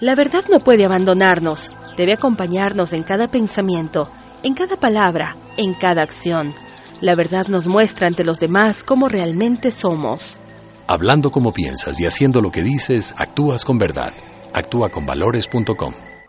La verdad no puede abandonarnos, debe acompañarnos en cada pensamiento, en cada palabra, en cada acción. La verdad nos muestra ante los demás cómo realmente somos. Hablando como piensas y haciendo lo que dices, actúas con verdad. Actúa con valores.com.